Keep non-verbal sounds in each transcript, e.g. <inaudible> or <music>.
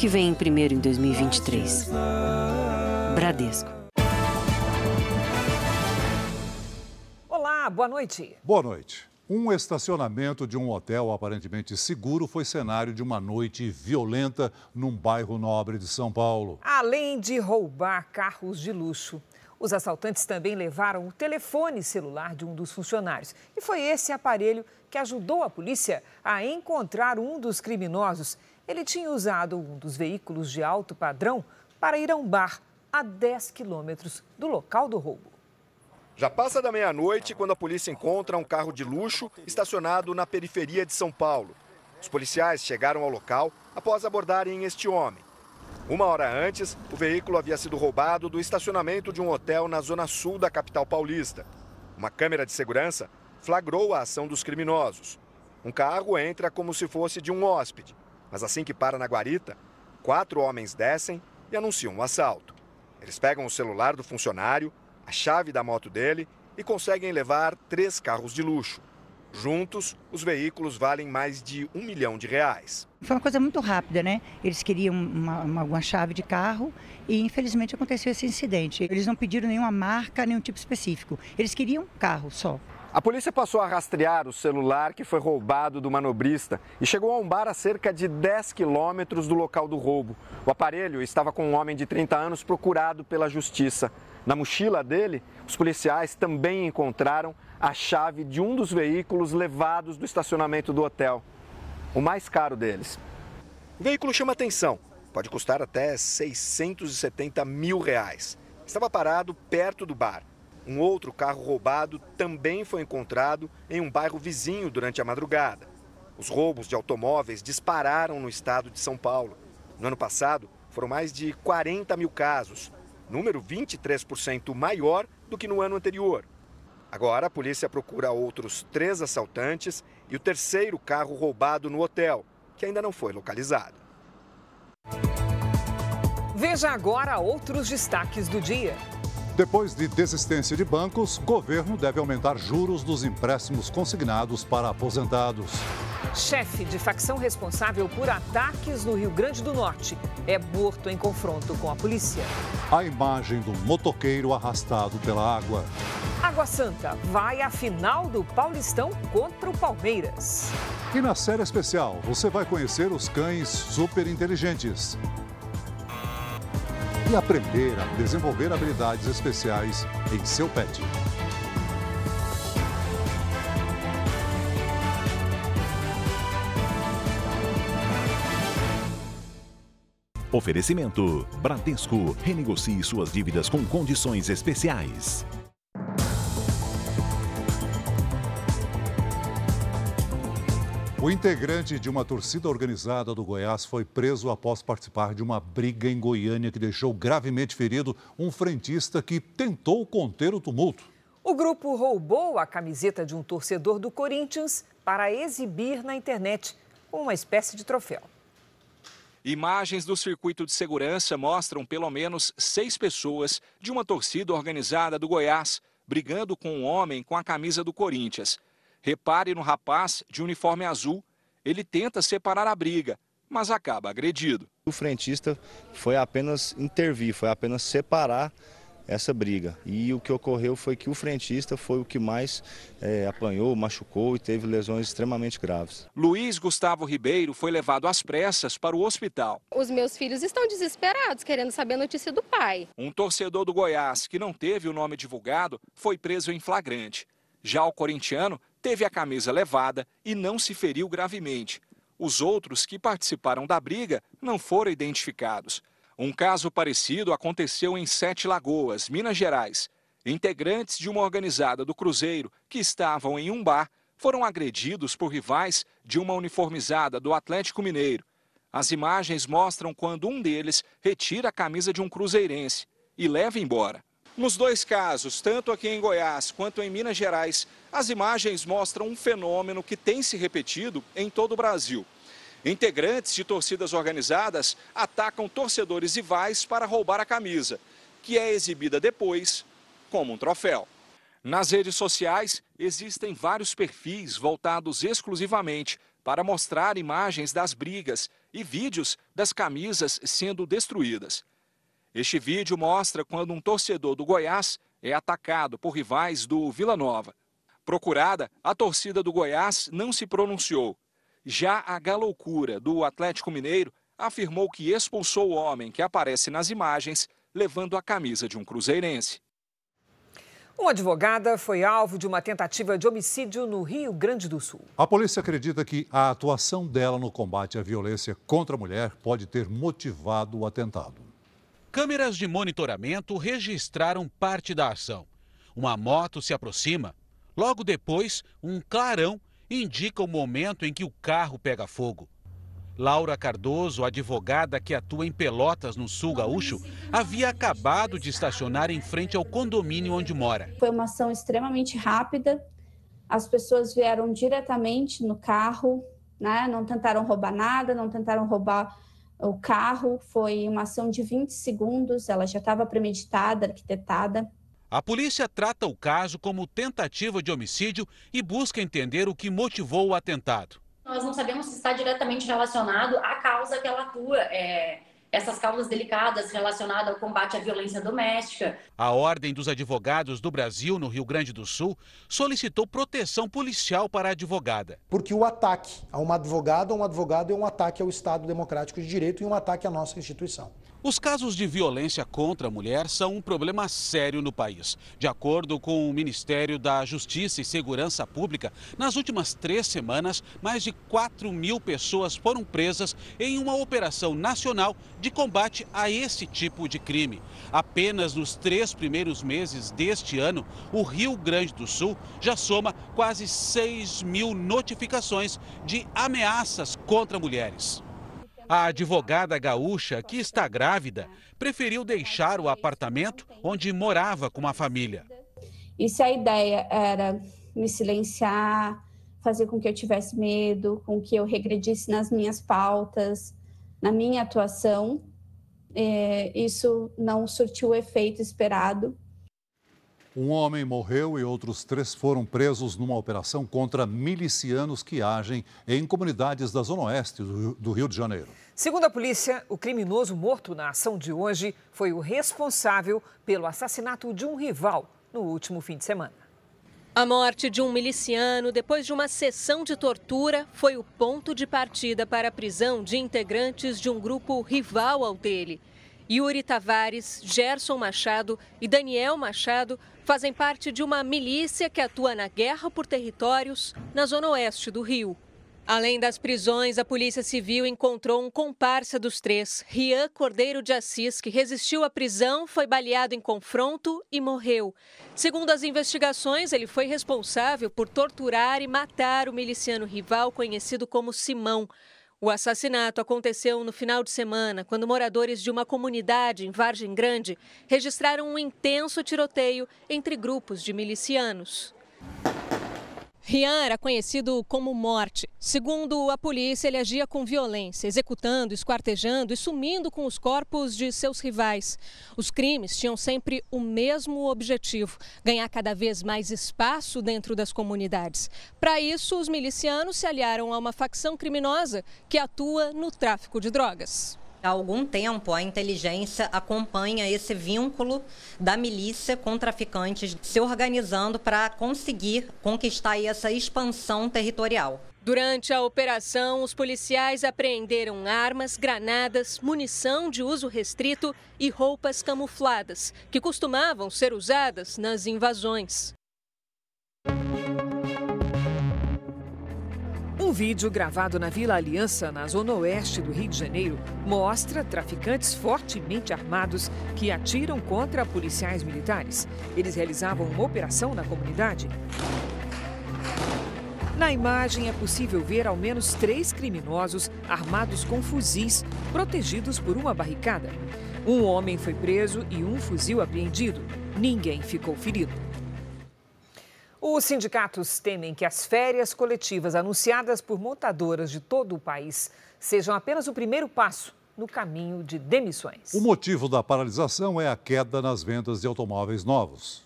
que vem primeiro em 2023. Bradesco. Olá, boa noite. Boa noite. Um estacionamento de um hotel aparentemente seguro foi cenário de uma noite violenta num bairro nobre de São Paulo. Além de roubar carros de luxo, os assaltantes também levaram o telefone celular de um dos funcionários. E foi esse aparelho que ajudou a polícia a encontrar um dos criminosos. Ele tinha usado um dos veículos de alto padrão para ir a um bar a 10 quilômetros do local do roubo. Já passa da meia-noite quando a polícia encontra um carro de luxo estacionado na periferia de São Paulo. Os policiais chegaram ao local após abordarem este homem. Uma hora antes, o veículo havia sido roubado do estacionamento de um hotel na zona sul da capital paulista. Uma câmera de segurança flagrou a ação dos criminosos. Um carro entra como se fosse de um hóspede, mas assim que para na guarita, quatro homens descem e anunciam um assalto. Eles pegam o celular do funcionário, a chave da moto dele e conseguem levar três carros de luxo. Juntos, os veículos valem mais de um milhão de reais. Foi uma coisa muito rápida, né? Eles queriam uma, uma, uma, chave de carro e infelizmente aconteceu esse incidente. Eles não pediram nenhuma marca, nenhum tipo específico. Eles queriam carro só. A polícia passou a rastrear o celular que foi roubado do manobrista e chegou a um bar a cerca de 10 quilômetros do local do roubo. O aparelho estava com um homem de 30 anos procurado pela justiça. Na mochila dele, os policiais também encontraram a chave de um dos veículos levados do estacionamento do hotel, o mais caro deles. O veículo chama atenção, pode custar até 670 mil reais. Estava parado perto do bar. Um outro carro roubado também foi encontrado em um bairro vizinho durante a madrugada. Os roubos de automóveis dispararam no estado de São Paulo. No ano passado, foram mais de 40 mil casos, número 23% maior do que no ano anterior. Agora, a polícia procura outros três assaltantes e o terceiro carro roubado no hotel, que ainda não foi localizado. Veja agora outros destaques do dia. Depois de desistência de bancos, governo deve aumentar juros dos empréstimos consignados para aposentados. Chefe de facção responsável por ataques no Rio Grande do Norte é morto em confronto com a polícia. A imagem do motoqueiro arrastado pela água. Água Santa vai à final do Paulistão contra o Palmeiras. E na série especial, você vai conhecer os cães super inteligentes e aprender a desenvolver habilidades especiais em seu pet. Oferecimento: Bradesco. Renegocie suas dívidas com condições especiais. O integrante de uma torcida organizada do Goiás foi preso após participar de uma briga em Goiânia que deixou gravemente ferido um frentista que tentou conter o tumulto. O grupo roubou a camiseta de um torcedor do Corinthians para exibir na internet como uma espécie de troféu. Imagens do circuito de segurança mostram pelo menos seis pessoas de uma torcida organizada do Goiás brigando com um homem com a camisa do Corinthians. Repare no rapaz de uniforme azul. Ele tenta separar a briga, mas acaba agredido. O frentista foi apenas intervir, foi apenas separar essa briga. E o que ocorreu foi que o frentista foi o que mais é, apanhou, machucou e teve lesões extremamente graves. Luiz Gustavo Ribeiro foi levado às pressas para o hospital. Os meus filhos estão desesperados, querendo saber a notícia do pai. Um torcedor do Goiás, que não teve o nome divulgado, foi preso em flagrante. Já o corintiano teve a camisa levada e não se feriu gravemente. Os outros que participaram da briga não foram identificados. Um caso parecido aconteceu em Sete Lagoas, Minas Gerais. Integrantes de uma organizada do Cruzeiro, que estavam em um bar, foram agredidos por rivais de uma uniformizada do Atlético Mineiro. As imagens mostram quando um deles retira a camisa de um cruzeirense e leva embora. Nos dois casos, tanto aqui em Goiás quanto em Minas Gerais, as imagens mostram um fenômeno que tem se repetido em todo o Brasil. Integrantes de torcidas organizadas atacam torcedores rivais para roubar a camisa, que é exibida depois como um troféu. Nas redes sociais, existem vários perfis voltados exclusivamente para mostrar imagens das brigas e vídeos das camisas sendo destruídas. Este vídeo mostra quando um torcedor do Goiás é atacado por rivais do Vila Nova. Procurada, a torcida do Goiás não se pronunciou. Já a Galoucura, do Atlético Mineiro, afirmou que expulsou o homem que aparece nas imagens levando a camisa de um cruzeirense. Uma advogada foi alvo de uma tentativa de homicídio no Rio Grande do Sul. A polícia acredita que a atuação dela no combate à violência contra a mulher pode ter motivado o atentado. Câmeras de monitoramento registraram parte da ação. Uma moto se aproxima. Logo depois, um clarão indica o momento em que o carro pega fogo. Laura Cardoso, advogada que atua em Pelotas, no sul gaúcho, havia acabado de estacionar em frente ao condomínio onde mora. Foi uma ação extremamente rápida. As pessoas vieram diretamente no carro, né? não tentaram roubar nada, não tentaram roubar o carro. Foi uma ação de 20 segundos, ela já estava premeditada, arquitetada. A polícia trata o caso como tentativa de homicídio e busca entender o que motivou o atentado nós não sabemos se está diretamente relacionado à causa que ela atua. É, essas causas delicadas relacionadas ao combate à violência doméstica. A Ordem dos Advogados do Brasil, no Rio Grande do Sul, solicitou proteção policial para a advogada. Porque o ataque a uma advogada ou um advogado é um ataque ao Estado Democrático de Direito e um ataque à nossa instituição. Os casos de violência contra a mulher são um problema sério no país. De acordo com o Ministério da Justiça e Segurança Pública, nas últimas três semanas, mais de 4 mil pessoas foram presas em uma operação nacional de combate a esse tipo de crime. Apenas nos três primeiros meses deste ano, o Rio Grande do Sul já soma quase 6 mil notificações de ameaças contra mulheres. A advogada gaúcha, que está grávida, preferiu deixar o apartamento onde morava com a família. E se a ideia era me silenciar, fazer com que eu tivesse medo, com que eu regredisse nas minhas pautas, na minha atuação, é, isso não surtiu o efeito esperado. Um homem morreu e outros três foram presos numa operação contra milicianos que agem em comunidades da Zona Oeste do Rio de Janeiro. Segundo a polícia, o criminoso morto na ação de hoje foi o responsável pelo assassinato de um rival no último fim de semana. A morte de um miliciano depois de uma sessão de tortura foi o ponto de partida para a prisão de integrantes de um grupo rival ao dele. Yuri Tavares, Gerson Machado e Daniel Machado fazem parte de uma milícia que atua na guerra por territórios na zona oeste do Rio. Além das prisões, a Polícia Civil encontrou um comparsa dos três, Rian Cordeiro de Assis, que resistiu à prisão, foi baleado em confronto e morreu. Segundo as investigações, ele foi responsável por torturar e matar o miliciano rival conhecido como Simão. O assassinato aconteceu no final de semana, quando moradores de uma comunidade em Vargem Grande registraram um intenso tiroteio entre grupos de milicianos. Rian era conhecido como Morte. Segundo a polícia, ele agia com violência, executando, esquartejando e sumindo com os corpos de seus rivais. Os crimes tinham sempre o mesmo objetivo: ganhar cada vez mais espaço dentro das comunidades. Para isso, os milicianos se aliaram a uma facção criminosa que atua no tráfico de drogas. Há algum tempo, a inteligência acompanha esse vínculo da milícia com traficantes, se organizando para conseguir conquistar essa expansão territorial. Durante a operação, os policiais apreenderam armas, granadas, munição de uso restrito e roupas camufladas, que costumavam ser usadas nas invasões. Um vídeo gravado na Vila Aliança, na zona oeste do Rio de Janeiro, mostra traficantes fortemente armados que atiram contra policiais militares. Eles realizavam uma operação na comunidade. Na imagem é possível ver ao menos três criminosos armados com fuzis, protegidos por uma barricada. Um homem foi preso e um fuzil apreendido. Ninguém ficou ferido. Os sindicatos temem que as férias coletivas anunciadas por montadoras de todo o país sejam apenas o primeiro passo no caminho de demissões. O motivo da paralisação é a queda nas vendas de automóveis novos.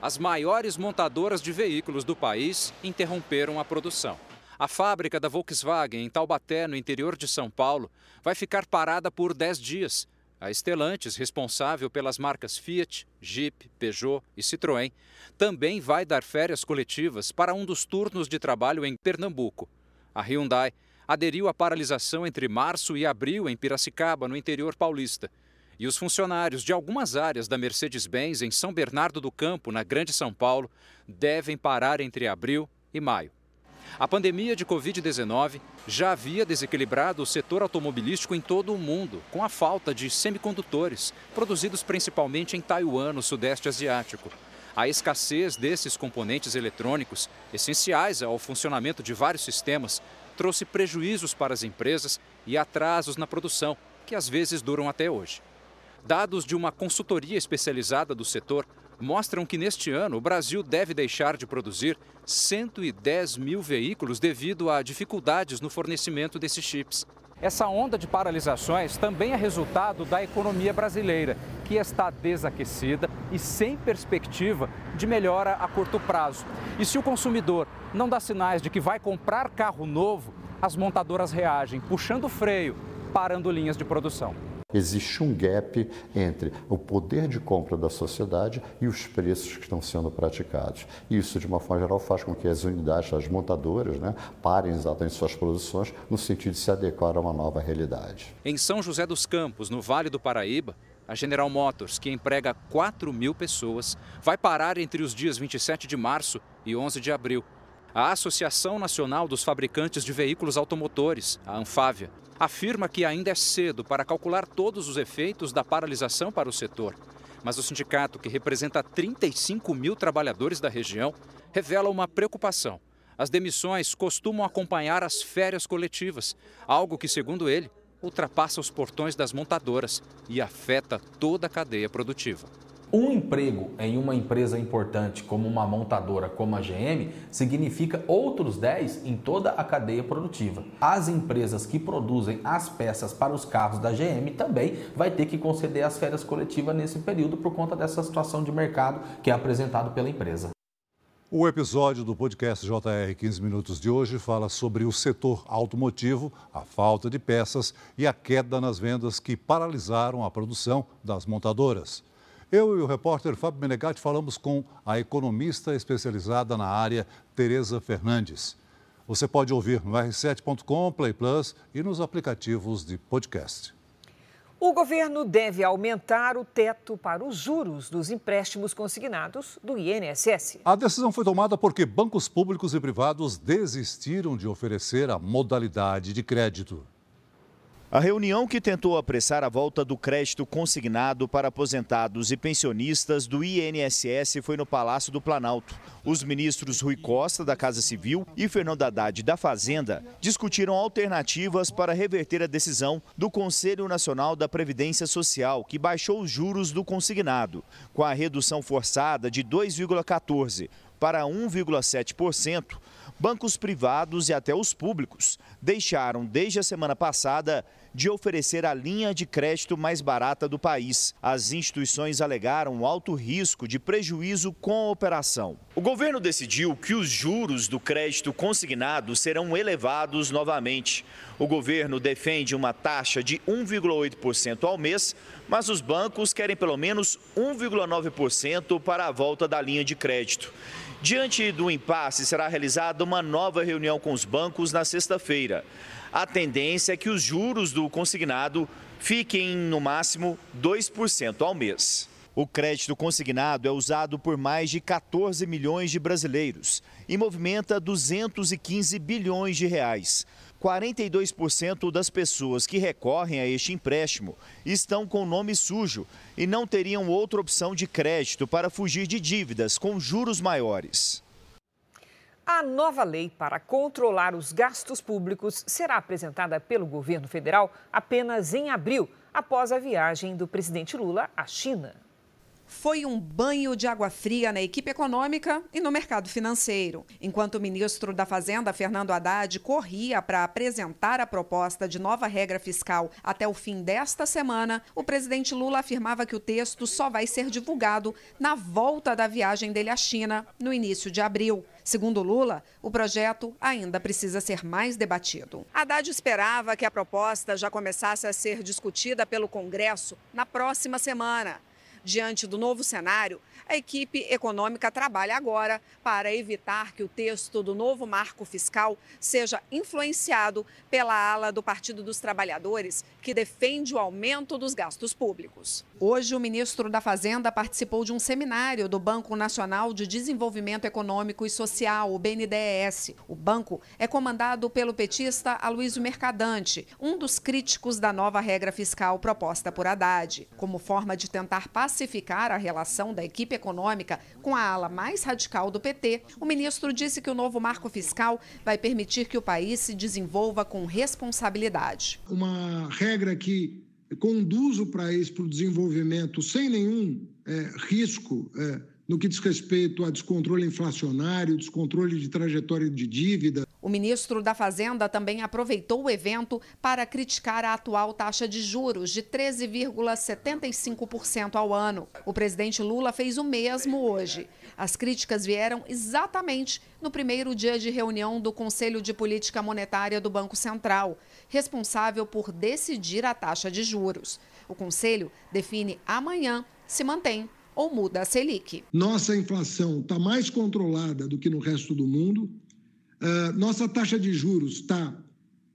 As maiores montadoras de veículos do país interromperam a produção. A fábrica da Volkswagen em Taubaté, no interior de São Paulo, vai ficar parada por 10 dias. A Stellantis, responsável pelas marcas Fiat, Jeep, Peugeot e Citroën, também vai dar férias coletivas para um dos turnos de trabalho em Pernambuco. A Hyundai aderiu à paralisação entre março e abril em Piracicaba, no interior paulista. E os funcionários de algumas áreas da Mercedes-Benz em São Bernardo do Campo, na Grande São Paulo, devem parar entre abril e maio. A pandemia de Covid-19 já havia desequilibrado o setor automobilístico em todo o mundo, com a falta de semicondutores, produzidos principalmente em Taiwan, no Sudeste Asiático. A escassez desses componentes eletrônicos, essenciais ao funcionamento de vários sistemas, trouxe prejuízos para as empresas e atrasos na produção, que às vezes duram até hoje. Dados de uma consultoria especializada do setor mostram que neste ano o Brasil deve deixar de produzir 110 mil veículos devido a dificuldades no fornecimento desses chips. Essa onda de paralisações também é resultado da economia brasileira, que está desaquecida e sem perspectiva de melhora a curto prazo. E se o consumidor não dá sinais de que vai comprar carro novo, as montadoras reagem, puxando o freio, parando linhas de produção. Existe um gap entre o poder de compra da sociedade e os preços que estão sendo praticados. Isso, de uma forma geral, faz com que as unidades, as montadoras, né, parem exatamente suas produções no sentido de se adequar a uma nova realidade. Em São José dos Campos, no Vale do Paraíba, a General Motors, que emprega 4 mil pessoas, vai parar entre os dias 27 de março e 11 de abril. A Associação Nacional dos Fabricantes de Veículos Automotores, a Anfávia, afirma que ainda é cedo para calcular todos os efeitos da paralisação para o setor. Mas o sindicato, que representa 35 mil trabalhadores da região, revela uma preocupação. As demissões costumam acompanhar as férias coletivas, algo que, segundo ele, ultrapassa os portões das montadoras e afeta toda a cadeia produtiva. Um emprego em uma empresa importante como uma montadora como a GM significa outros 10 em toda a cadeia produtiva. As empresas que produzem as peças para os carros da GM também vai ter que conceder as férias coletivas nesse período por conta dessa situação de mercado que é apresentado pela empresa. O episódio do podcast JR 15 Minutos de hoje fala sobre o setor automotivo, a falta de peças e a queda nas vendas que paralisaram a produção das montadoras. Eu e o repórter Fábio Menegatti falamos com a economista especializada na área, Tereza Fernandes. Você pode ouvir no r7.com, Play Plus e nos aplicativos de podcast. O governo deve aumentar o teto para os juros dos empréstimos consignados do INSS. A decisão foi tomada porque bancos públicos e privados desistiram de oferecer a modalidade de crédito. A reunião que tentou apressar a volta do crédito consignado para aposentados e pensionistas do INSS foi no Palácio do Planalto. Os ministros Rui Costa, da Casa Civil, e Fernando Haddad, da Fazenda, discutiram alternativas para reverter a decisão do Conselho Nacional da Previdência Social, que baixou os juros do consignado, com a redução forçada de 2,14% para 1,7%. Bancos privados e até os públicos deixaram desde a semana passada de oferecer a linha de crédito mais barata do país. As instituições alegaram alto risco de prejuízo com a operação. O governo decidiu que os juros do crédito consignado serão elevados novamente. O governo defende uma taxa de 1,8% ao mês, mas os bancos querem pelo menos 1,9% para a volta da linha de crédito. Diante do impasse, será realizada uma nova reunião com os bancos na sexta-feira. A tendência é que os juros do consignado fiquem no máximo 2% ao mês. O crédito consignado é usado por mais de 14 milhões de brasileiros e movimenta 215 bilhões de reais. 42% das pessoas que recorrem a este empréstimo estão com nome sujo e não teriam outra opção de crédito para fugir de dívidas com juros maiores. A nova lei para controlar os gastos públicos será apresentada pelo governo federal apenas em abril, após a viagem do presidente Lula à China. Foi um banho de água fria na equipe econômica e no mercado financeiro. Enquanto o ministro da Fazenda, Fernando Haddad, corria para apresentar a proposta de nova regra fiscal até o fim desta semana, o presidente Lula afirmava que o texto só vai ser divulgado na volta da viagem dele à China, no início de abril. Segundo Lula, o projeto ainda precisa ser mais debatido. Haddad esperava que a proposta já começasse a ser discutida pelo Congresso na próxima semana. Diante do novo cenário, a equipe econômica trabalha agora para evitar que o texto do novo marco fiscal seja influenciado pela ala do Partido dos Trabalhadores, que defende o aumento dos gastos públicos. Hoje, o ministro da Fazenda participou de um seminário do Banco Nacional de Desenvolvimento Econômico e Social, o BNDES. O banco é comandado pelo petista Aloysio Mercadante, um dos críticos da nova regra fiscal proposta por Haddad. Como forma de tentar pacificar a relação da equipe econômica com a ala mais radical do PT, o ministro disse que o novo marco fiscal vai permitir que o país se desenvolva com responsabilidade. Uma regra que conduz o país para o desenvolvimento sem nenhum é, risco é, no que diz respeito a descontrole inflacionário, descontrole de trajetória de dívida. O ministro da Fazenda também aproveitou o evento para criticar a atual taxa de juros de 13,75% ao ano. O presidente Lula fez o mesmo hoje. As críticas vieram exatamente no primeiro dia de reunião do Conselho de Política Monetária do Banco Central, responsável por decidir a taxa de juros. O conselho define amanhã se mantém ou muda a Selic. Nossa inflação está mais controlada do que no resto do mundo. Uh, nossa taxa de juros está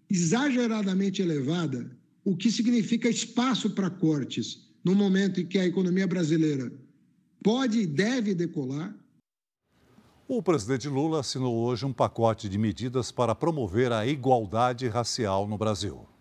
exageradamente elevada, o que significa espaço para cortes no momento em que a economia brasileira pode e deve decolar. O presidente Lula assinou hoje um pacote de medidas para promover a igualdade racial no Brasil.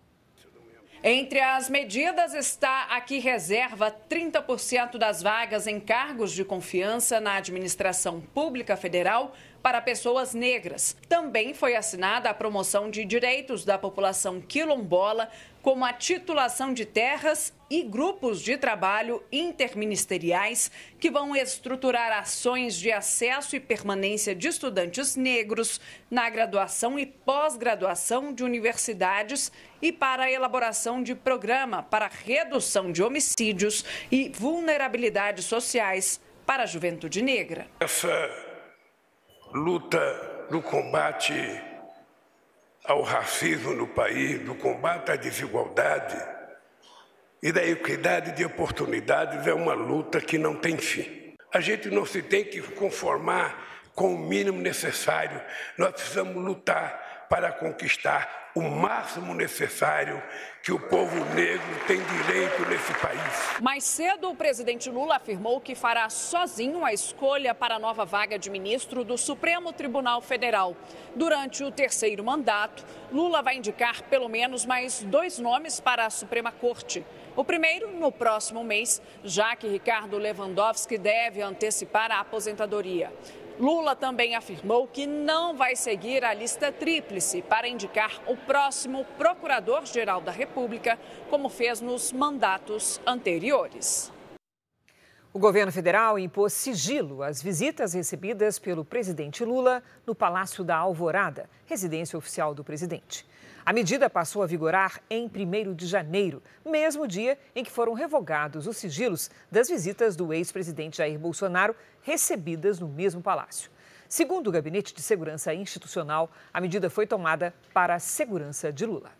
Entre as medidas está a que reserva 30% das vagas em cargos de confiança na administração pública federal para pessoas negras. Também foi assinada a promoção de direitos da população quilombola, como a titulação de terras e grupos de trabalho interministeriais que vão estruturar ações de acesso e permanência de estudantes negros na graduação e pós-graduação de universidades e para a elaboração de programa para redução de homicídios e vulnerabilidades sociais para a juventude negra. Essa luta no combate ao racismo no país, do combate à desigualdade e da equidade de oportunidades é uma luta que não tem fim. A gente não se tem que conformar com o mínimo necessário, nós precisamos lutar para conquistar o máximo necessário que o povo negro tem direito nesse país. Mais cedo, o presidente Lula afirmou que fará sozinho a escolha para a nova vaga de ministro do Supremo Tribunal Federal. Durante o terceiro mandato, Lula vai indicar pelo menos mais dois nomes para a Suprema Corte. O primeiro no próximo mês, já que Ricardo Lewandowski deve antecipar a aposentadoria. Lula também afirmou que não vai seguir a lista tríplice para indicar o próximo Procurador-Geral da República, como fez nos mandatos anteriores. O governo federal impôs sigilo às visitas recebidas pelo presidente Lula no Palácio da Alvorada, residência oficial do presidente. A medida passou a vigorar em 1 de janeiro, mesmo dia em que foram revogados os sigilos das visitas do ex-presidente Jair Bolsonaro recebidas no mesmo palácio. Segundo o Gabinete de Segurança Institucional, a medida foi tomada para a segurança de Lula.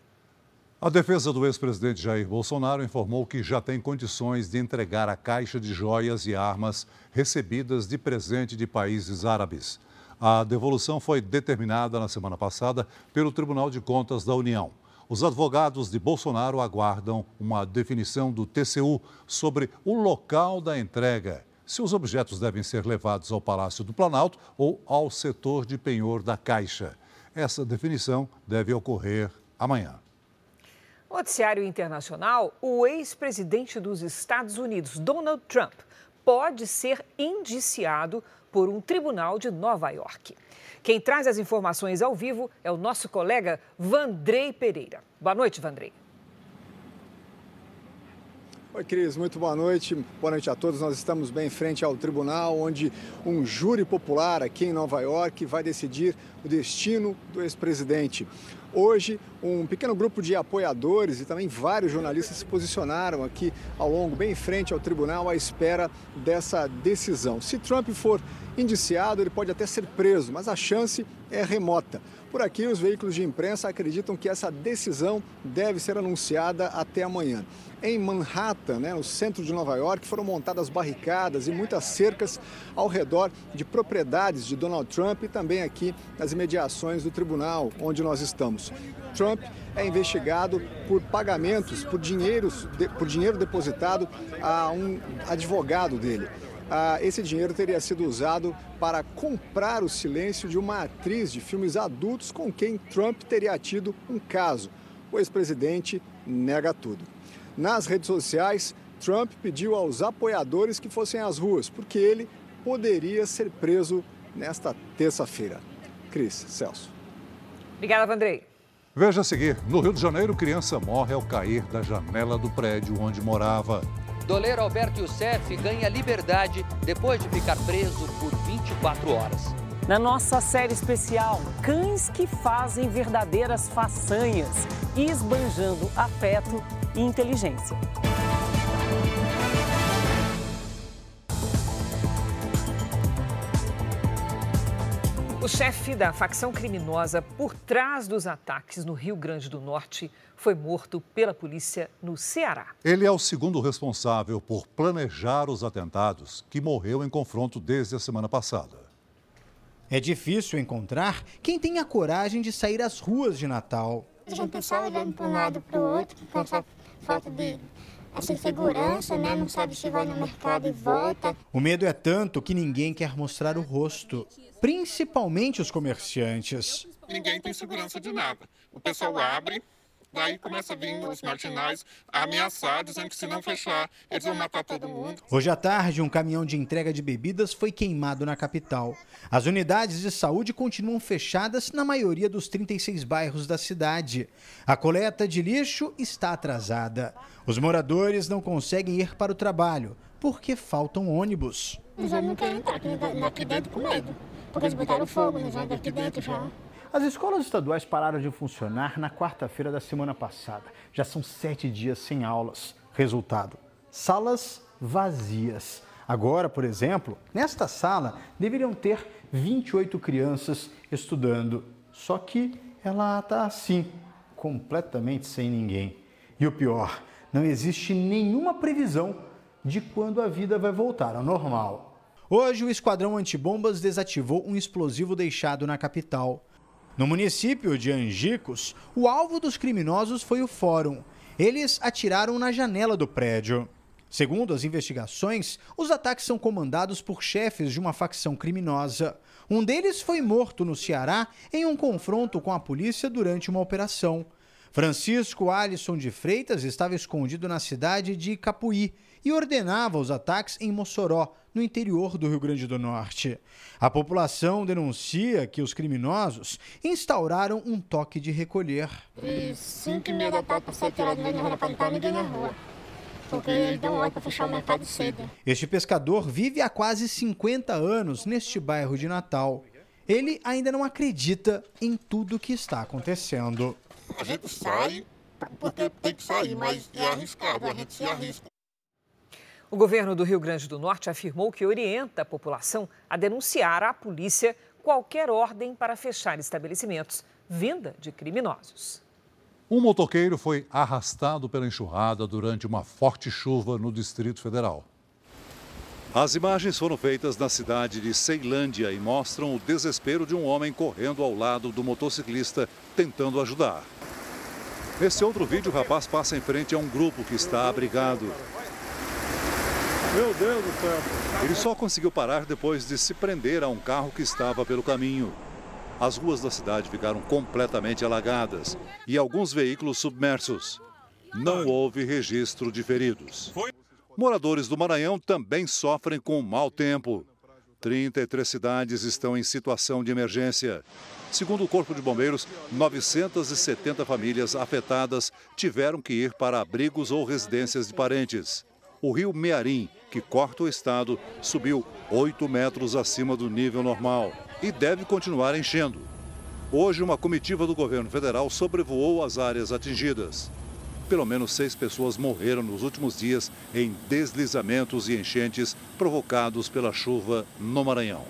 A defesa do ex-presidente Jair Bolsonaro informou que já tem condições de entregar a caixa de joias e armas recebidas de presente de países árabes. A devolução foi determinada na semana passada pelo Tribunal de Contas da União. Os advogados de Bolsonaro aguardam uma definição do TCU sobre o local da entrega, se os objetos devem ser levados ao Palácio do Planalto ou ao setor de penhor da Caixa. Essa definição deve ocorrer amanhã. Noticiário internacional: o ex-presidente dos Estados Unidos, Donald Trump, pode ser indiciado por um tribunal de Nova York. Quem traz as informações ao vivo é o nosso colega Vandrei Pereira. Boa noite, Vandrei. Oi, Cris, muito boa noite. Boa noite a todos. Nós estamos bem em frente ao tribunal, onde um júri popular aqui em Nova York vai decidir o destino do ex-presidente. Hoje, um pequeno grupo de apoiadores e também vários jornalistas se posicionaram aqui ao longo, bem em frente ao tribunal, à espera dessa decisão. Se Trump for indiciado, ele pode até ser preso, mas a chance é remota. Por aqui, os veículos de imprensa acreditam que essa decisão deve ser anunciada até amanhã. Em Manhattan, né, no centro de Nova York, foram montadas barricadas e muitas cercas ao redor de propriedades de Donald Trump e também aqui nas imediações do tribunal onde nós estamos. Trump é investigado por pagamentos, por, dinheiros, por dinheiro depositado a um advogado dele ah, esse dinheiro teria sido usado para comprar o silêncio de uma atriz de filmes adultos com quem Trump teria tido um caso. O ex-presidente nega tudo. Nas redes sociais, Trump pediu aos apoiadores que fossem às ruas, porque ele poderia ser preso nesta terça-feira. Cris, Celso. Obrigada, Vandrei. Veja a seguir: no Rio de Janeiro, criança morre ao cair da janela do prédio onde morava. Doleiro Alberto Youssef ganha liberdade depois de ficar preso por 24 horas. Na nossa série especial, cães que fazem verdadeiras façanhas, esbanjando afeto e inteligência. O chefe da facção criminosa por trás dos ataques no Rio Grande do Norte foi morto pela polícia no Ceará. Ele é o segundo responsável por planejar os atentados, que morreu em confronto desde a semana passada. É difícil encontrar quem tenha coragem de sair às ruas de Natal. A gente só olhando para um lado para o outro, com essa falta de essa segurança, né? Não sabe se vai no mercado e volta. O medo é tanto que ninguém quer mostrar o rosto, principalmente os comerciantes. Ninguém tem segurança de nada. O pessoal abre, Daí começa a vir os marginais ameaçar, dizendo que se não fechar, eles vão matar todo mundo. Hoje à tarde, um caminhão de entrega de bebidas foi queimado na capital. As unidades de saúde continuam fechadas na maioria dos 36 bairros da cidade. A coleta de lixo está atrasada. Os moradores não conseguem ir para o trabalho porque faltam ônibus. Já não querem entrar aqui dentro com medo, porque eles botaram fogo já daqui dentro já. As escolas estaduais pararam de funcionar na quarta-feira da semana passada. Já são sete dias sem aulas. Resultado: salas vazias. Agora, por exemplo, nesta sala deveriam ter 28 crianças estudando. Só que ela está assim, completamente sem ninguém. E o pior, não existe nenhuma previsão de quando a vida vai voltar ao normal. Hoje, o esquadrão antibombas desativou um explosivo deixado na capital. No município de Angicos, o alvo dos criminosos foi o fórum. Eles atiraram na janela do prédio. Segundo as investigações, os ataques são comandados por chefes de uma facção criminosa. Um deles foi morto no Ceará em um confronto com a polícia durante uma operação. Francisco Alisson de Freitas estava escondido na cidade de Capuí e ordenava os ataques em Mossoró, no interior do Rio Grande do Norte. A população denuncia que os criminosos instauraram um toque de recolher. E 5 e meia da tarde para 7 horas da não ninguém na rua. Porque eles dão para fechar o mercado cedo. Este pescador vive há quase 50 anos neste bairro de Natal. Ele ainda não acredita em tudo que está acontecendo. A gente sai porque tem que sair, mas é arriscado, a gente se arrisca. O governo do Rio Grande do Norte afirmou que orienta a população a denunciar à polícia qualquer ordem para fechar estabelecimentos vinda de criminosos. Um motoqueiro foi arrastado pela enxurrada durante uma forte chuva no Distrito Federal. As imagens foram feitas na cidade de Ceilândia e mostram o desespero de um homem correndo ao lado do motociclista tentando ajudar. Nesse outro vídeo, o rapaz passa em frente a um grupo que está abrigado. Meu Deus do céu. Ele só conseguiu parar depois de se prender a um carro que estava pelo caminho. As ruas da cidade ficaram completamente alagadas e alguns veículos submersos. Não houve registro de feridos. Moradores do Maranhão também sofrem com mau tempo. 33 cidades estão em situação de emergência. Segundo o Corpo de Bombeiros, 970 famílias afetadas tiveram que ir para abrigos ou residências de parentes. O rio Mearim, que corta o estado, subiu 8 metros acima do nível normal e deve continuar enchendo. Hoje, uma comitiva do governo federal sobrevoou as áreas atingidas. Pelo menos seis pessoas morreram nos últimos dias em deslizamentos e enchentes provocados pela chuva no Maranhão.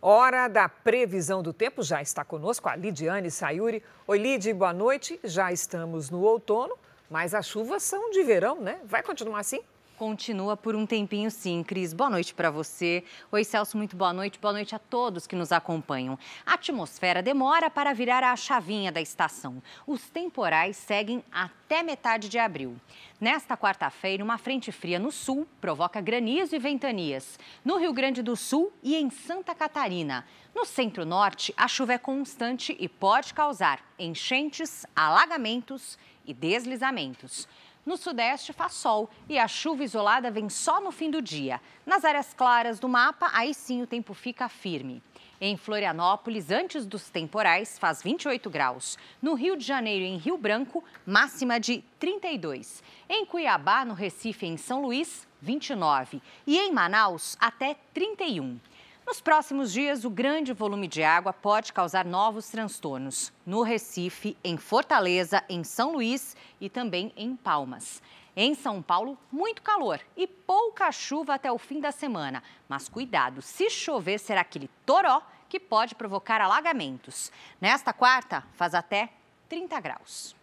Hora da previsão do tempo já está conosco a Lidiane Sayuri. Oi, Lid, boa noite. Já estamos no outono, mas as chuvas são de verão, né? Vai continuar assim? Continua por um tempinho sim, Cris. Boa noite para você. Oi, Celso, muito boa noite. Boa noite a todos que nos acompanham. A atmosfera demora para virar a chavinha da estação. Os temporais seguem até metade de abril. Nesta quarta-feira, uma frente fria no sul provoca granizo e ventanias. No Rio Grande do Sul e em Santa Catarina. No centro-norte, a chuva é constante e pode causar enchentes, alagamentos e deslizamentos. No sudeste faz sol e a chuva isolada vem só no fim do dia. Nas áreas claras do mapa, aí sim o tempo fica firme. Em Florianópolis, antes dos temporais, faz 28 graus. No Rio de Janeiro e em Rio Branco, máxima de 32. Em Cuiabá, no Recife em São Luís, 29. E em Manaus, até 31. Nos próximos dias, o grande volume de água pode causar novos transtornos no Recife, em Fortaleza, em São Luís e também em Palmas. Em São Paulo, muito calor e pouca chuva até o fim da semana. Mas cuidado, se chover, será aquele toró que pode provocar alagamentos. Nesta quarta, faz até 30 graus.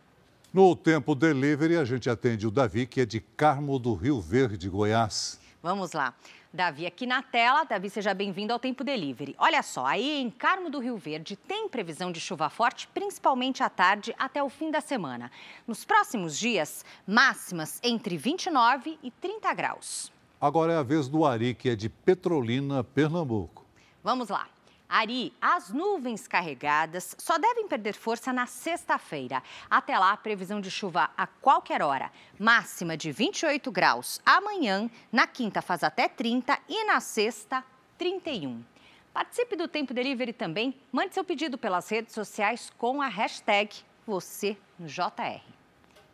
No Tempo Delivery, a gente atende o Davi, que é de Carmo do Rio Verde, Goiás. Vamos lá. Davi aqui na tela. Davi, seja bem-vindo ao Tempo Delivery. Olha só, aí em Carmo do Rio Verde tem previsão de chuva forte, principalmente à tarde até o fim da semana. Nos próximos dias, máximas entre 29 e 30 graus. Agora é a vez do Ari, que é de Petrolina, Pernambuco. Vamos lá. Ari, as nuvens carregadas só devem perder força na sexta-feira. Até lá, previsão de chuva a qualquer hora. Máxima de 28 graus amanhã, na quinta faz até 30 e na sexta, 31. Participe do Tempo Delivery também. Mande seu pedido pelas redes sociais com a hashtag você no JR.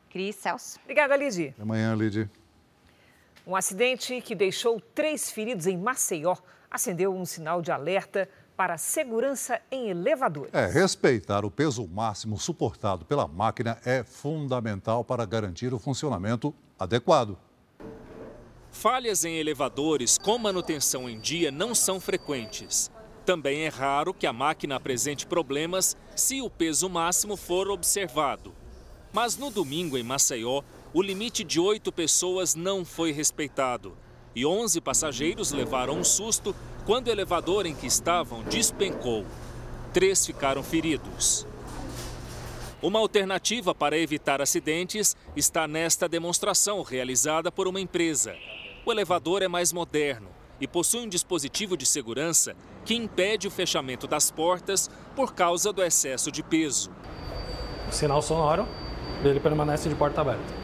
Cris, Celso. Obrigada, Lidy. Até amanhã, Lidy. Um acidente que deixou três feridos em Maceió acendeu um sinal de alerta para segurança em elevadores. É, respeitar o peso máximo suportado pela máquina é fundamental para garantir o funcionamento adequado. Falhas em elevadores com manutenção em dia não são frequentes. Também é raro que a máquina apresente problemas se o peso máximo for observado. Mas no domingo, em Maceió, o limite de oito pessoas não foi respeitado e 11 passageiros levaram um susto quando o elevador em que estavam despencou. Três ficaram feridos. Uma alternativa para evitar acidentes está nesta demonstração realizada por uma empresa. O elevador é mais moderno e possui um dispositivo de segurança que impede o fechamento das portas por causa do excesso de peso. O sinal sonoro ele permanece de porta aberta.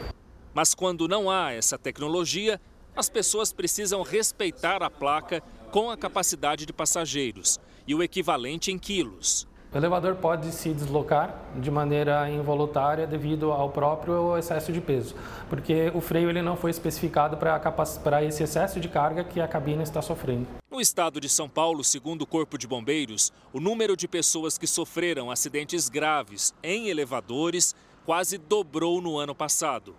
Mas quando não há essa tecnologia, as pessoas precisam respeitar a placa com a capacidade de passageiros e o equivalente em quilos. O elevador pode se deslocar de maneira involuntária devido ao próprio excesso de peso, porque o freio ele não foi especificado para esse excesso de carga que a cabine está sofrendo. No estado de São Paulo, segundo o Corpo de Bombeiros, o número de pessoas que sofreram acidentes graves em elevadores quase dobrou no ano passado.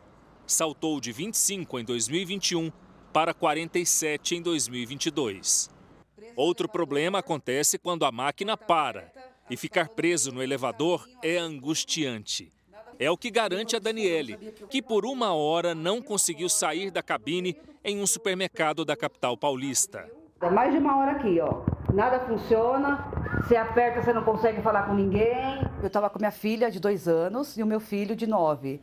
Saltou de 25 em 2021 para 47 em 2022. Outro problema acontece quando a máquina para e ficar preso no elevador é angustiante. É o que garante a Daniele, que por uma hora não conseguiu sair da cabine em um supermercado da capital paulista. É mais de uma hora aqui, ó. Nada funciona, você aperta, você não consegue falar com ninguém. Eu estava com minha filha de dois anos e o meu filho de nove.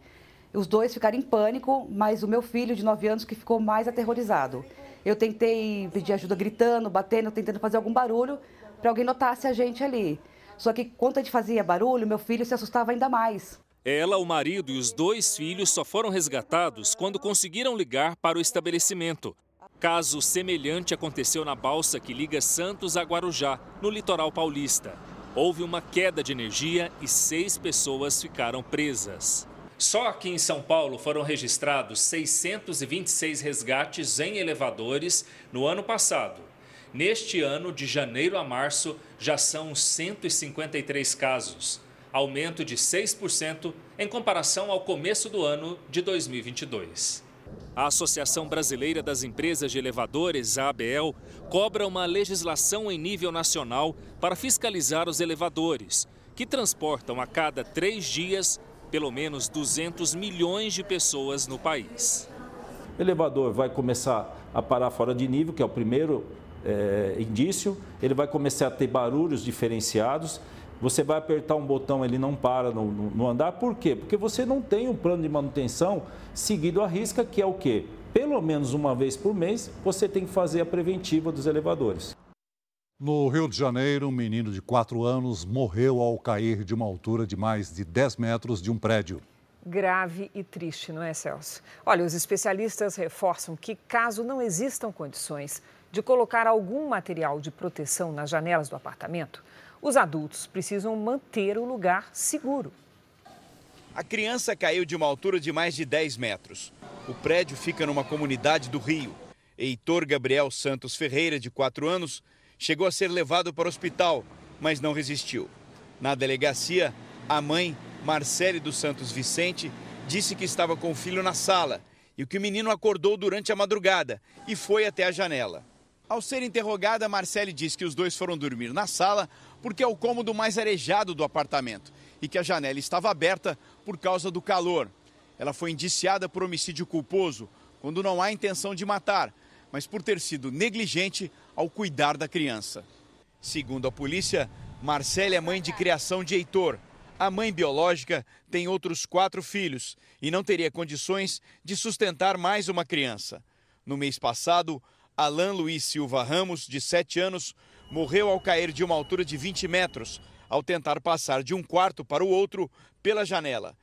Os dois ficaram em pânico, mas o meu filho de 9 anos que ficou mais aterrorizado. Eu tentei pedir ajuda gritando, batendo, tentando fazer algum barulho para alguém notasse a gente ali. Só que quando a gente fazia barulho, meu filho se assustava ainda mais. Ela, o marido e os dois filhos só foram resgatados quando conseguiram ligar para o estabelecimento. Caso semelhante aconteceu na balsa que liga Santos a Guarujá, no litoral paulista. Houve uma queda de energia e seis pessoas ficaram presas. Só aqui em São Paulo foram registrados 626 resgates em elevadores no ano passado. Neste ano, de janeiro a março, já são 153 casos, aumento de 6% em comparação ao começo do ano de 2022. A Associação Brasileira das Empresas de Elevadores, a ABEL, cobra uma legislação em nível nacional para fiscalizar os elevadores, que transportam a cada três dias pelo menos 200 milhões de pessoas no país. O elevador vai começar a parar fora de nível, que é o primeiro é, indício, ele vai começar a ter barulhos diferenciados. Você vai apertar um botão, ele não para no, no andar. Por quê? Porque você não tem um plano de manutenção seguido à risca, que é o quê? Pelo menos uma vez por mês, você tem que fazer a preventiva dos elevadores. No Rio de Janeiro, um menino de 4 anos morreu ao cair de uma altura de mais de 10 metros de um prédio. Grave e triste, não é, Celso? Olha, os especialistas reforçam que, caso não existam condições de colocar algum material de proteção nas janelas do apartamento, os adultos precisam manter o lugar seguro. A criança caiu de uma altura de mais de 10 metros. O prédio fica numa comunidade do Rio. Heitor Gabriel Santos Ferreira, de 4 anos, chegou a ser levado para o hospital, mas não resistiu. Na delegacia, a mãe, Marcele dos Santos Vicente, disse que estava com o filho na sala e que o menino acordou durante a madrugada e foi até a janela. Ao ser interrogada, Marcele disse que os dois foram dormir na sala porque é o cômodo mais arejado do apartamento e que a janela estava aberta por causa do calor. Ela foi indiciada por homicídio culposo, quando não há intenção de matar, mas por ter sido negligente ao cuidar da criança. Segundo a polícia, Marcele é mãe de criação de Heitor. A mãe biológica tem outros quatro filhos e não teria condições de sustentar mais uma criança. No mês passado, Alain Luiz Silva Ramos, de 7 anos, morreu ao cair de uma altura de 20 metros, ao tentar passar de um quarto para o outro pela janela.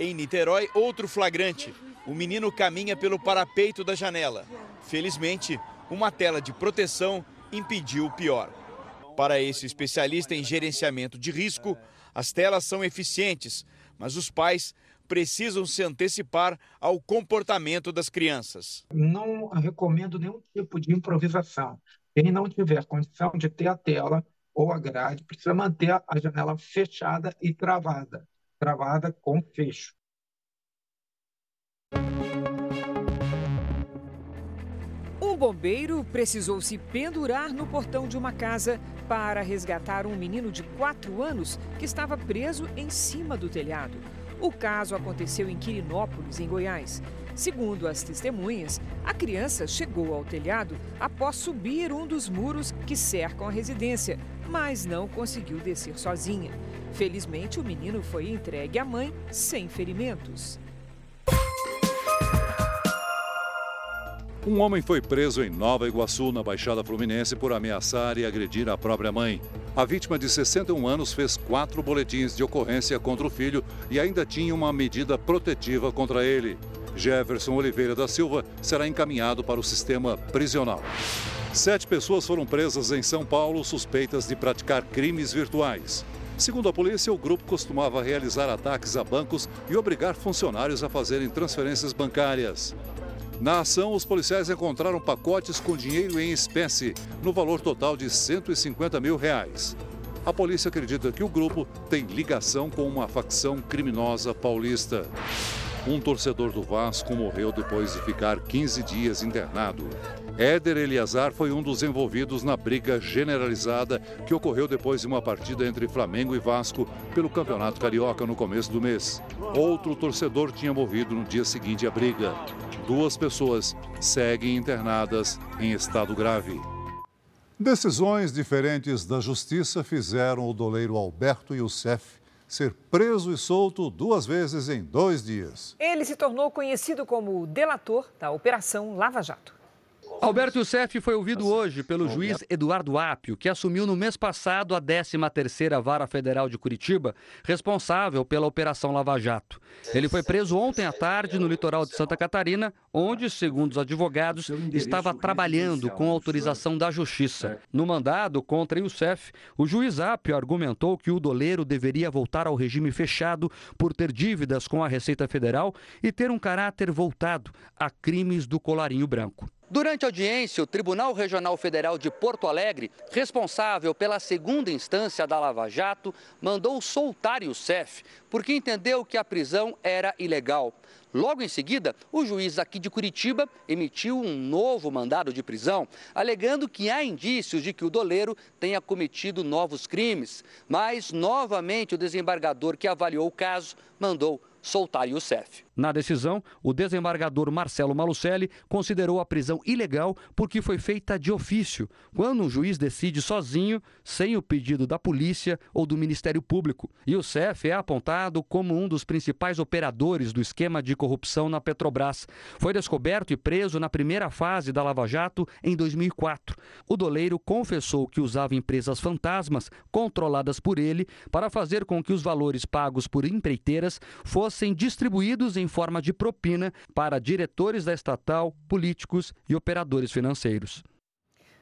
Em Niterói, outro flagrante. O menino caminha pelo parapeito da janela. Felizmente, uma tela de proteção impediu o pior. Para esse especialista em gerenciamento de risco, as telas são eficientes, mas os pais precisam se antecipar ao comportamento das crianças. Não recomendo nenhum tipo de improvisação. Quem não tiver condição de ter a tela ou a grade, precisa manter a janela fechada e travada travada com fecho. Bombeiro precisou se pendurar no portão de uma casa para resgatar um menino de 4 anos que estava preso em cima do telhado. O caso aconteceu em Quirinópolis, em Goiás. Segundo as testemunhas, a criança chegou ao telhado após subir um dos muros que cercam a residência, mas não conseguiu descer sozinha. Felizmente, o menino foi entregue à mãe sem ferimentos. Um homem foi preso em Nova Iguaçu, na Baixada Fluminense, por ameaçar e agredir a própria mãe. A vítima de 61 anos fez quatro boletins de ocorrência contra o filho e ainda tinha uma medida protetiva contra ele. Jefferson Oliveira da Silva será encaminhado para o sistema prisional. Sete pessoas foram presas em São Paulo suspeitas de praticar crimes virtuais. Segundo a polícia, o grupo costumava realizar ataques a bancos e obrigar funcionários a fazerem transferências bancárias. Na ação, os policiais encontraram pacotes com dinheiro em espécie, no valor total de 150 mil reais. A polícia acredita que o grupo tem ligação com uma facção criminosa paulista. Um torcedor do Vasco morreu depois de ficar 15 dias internado. Éder Eliazar foi um dos envolvidos na briga generalizada que ocorreu depois de uma partida entre Flamengo e Vasco pelo Campeonato Carioca no começo do mês. Outro torcedor tinha morrido no dia seguinte à briga. Duas pessoas seguem internadas em estado grave. Decisões diferentes da Justiça fizeram o doleiro Alberto Youssef ser preso e solto duas vezes em dois dias. Ele se tornou conhecido como o delator da Operação Lava Jato. Alberto Youssef foi ouvido hoje pelo juiz Eduardo Apio, que assumiu no mês passado a 13ª Vara Federal de Curitiba, responsável pela Operação Lava Jato. Ele foi preso ontem à tarde no litoral de Santa Catarina, onde, segundo os advogados, estava trabalhando com autorização da Justiça. No mandado contra Youssef, o juiz Apio argumentou que o doleiro deveria voltar ao regime fechado por ter dívidas com a Receita Federal e ter um caráter voltado a crimes do colarinho branco. Durante a audiência, o Tribunal Regional Federal de Porto Alegre, responsável pela segunda instância da Lava Jato, mandou soltar Youssef porque entendeu que a prisão era ilegal. Logo em seguida, o juiz aqui de Curitiba emitiu um novo mandado de prisão, alegando que há indícios de que o doleiro tenha cometido novos crimes. Mas, novamente, o desembargador que avaliou o caso mandou soltar Youssef. Na decisão, o desembargador Marcelo Malucelli considerou a prisão ilegal porque foi feita de ofício, quando um juiz decide sozinho, sem o pedido da polícia ou do Ministério Público. E o CEF é apontado como um dos principais operadores do esquema de corrupção na Petrobras. Foi descoberto e preso na primeira fase da Lava Jato em 2004. O doleiro confessou que usava empresas fantasmas controladas por ele para fazer com que os valores pagos por empreiteiras fossem distribuídos em forma de propina para diretores da estatal, políticos e operadores financeiros.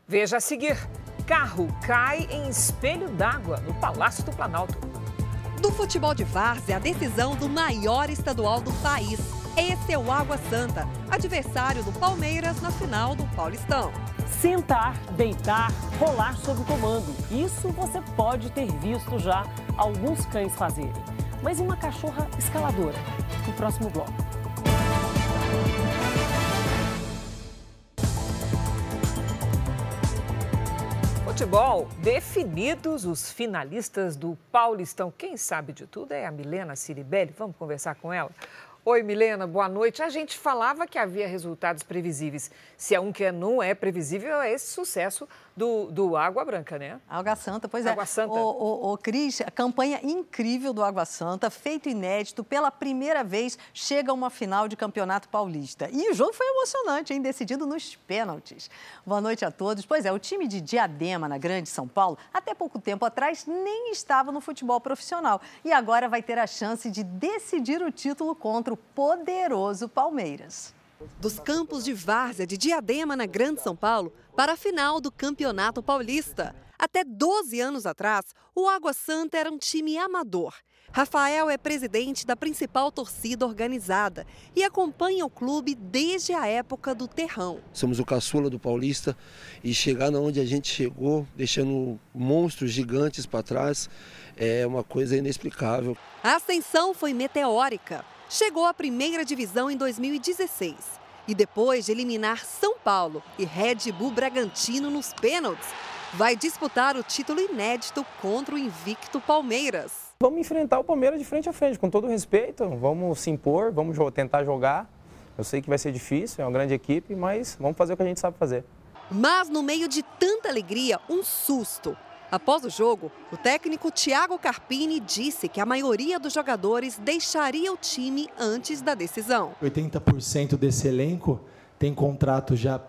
Veja a seguir: carro cai em espelho d'água no Palácio do Planalto. Do futebol de várzea, a decisão do maior estadual do país. Esse é o Água Santa, adversário do Palmeiras na final do Paulistão. Sentar, deitar, rolar sob comando. Isso você pode ter visto já alguns cães fazerem. Mas uma cachorra escaladora? No próximo bloco. Futebol, definidos os finalistas do Paulistão. Quem sabe de tudo é a Milena Ciribelli. Vamos conversar com ela? Oi, Milena, boa noite. A gente falava que havia resultados previsíveis. Se é um que não é previsível, é esse sucesso do, do Água Branca, né? Água Santa, pois Água é. Santa. O, o, o Cris, a campanha incrível do Água Santa, feito inédito, pela primeira vez chega a uma final de Campeonato Paulista. E o jogo foi emocionante, hein? Decidido nos pênaltis. Boa noite a todos. Pois é, o time de Diadema, na Grande São Paulo, até pouco tempo atrás nem estava no futebol profissional. E agora vai ter a chance de decidir o título contra o poderoso Palmeiras. Dos campos de várzea de Diadema, na Grande São Paulo, para a final do Campeonato Paulista. Até 12 anos atrás, o Água Santa era um time amador. Rafael é presidente da principal torcida organizada e acompanha o clube desde a época do Terrão. Somos o caçula do Paulista e chegar onde a gente chegou, deixando monstros gigantes para trás, é uma coisa inexplicável. A ascensão foi meteórica. Chegou à primeira divisão em 2016 e depois de eliminar São Paulo e Red Bull Bragantino nos pênaltis, vai disputar o título inédito contra o invicto Palmeiras. Vamos enfrentar o Palmeiras de frente a frente, com todo respeito. Vamos se impor, vamos tentar jogar. Eu sei que vai ser difícil, é uma grande equipe, mas vamos fazer o que a gente sabe fazer. Mas no meio de tanta alegria, um susto. Após o jogo, o técnico Thiago Carpini disse que a maioria dos jogadores deixaria o time antes da decisão. 80% desse elenco tem contrato já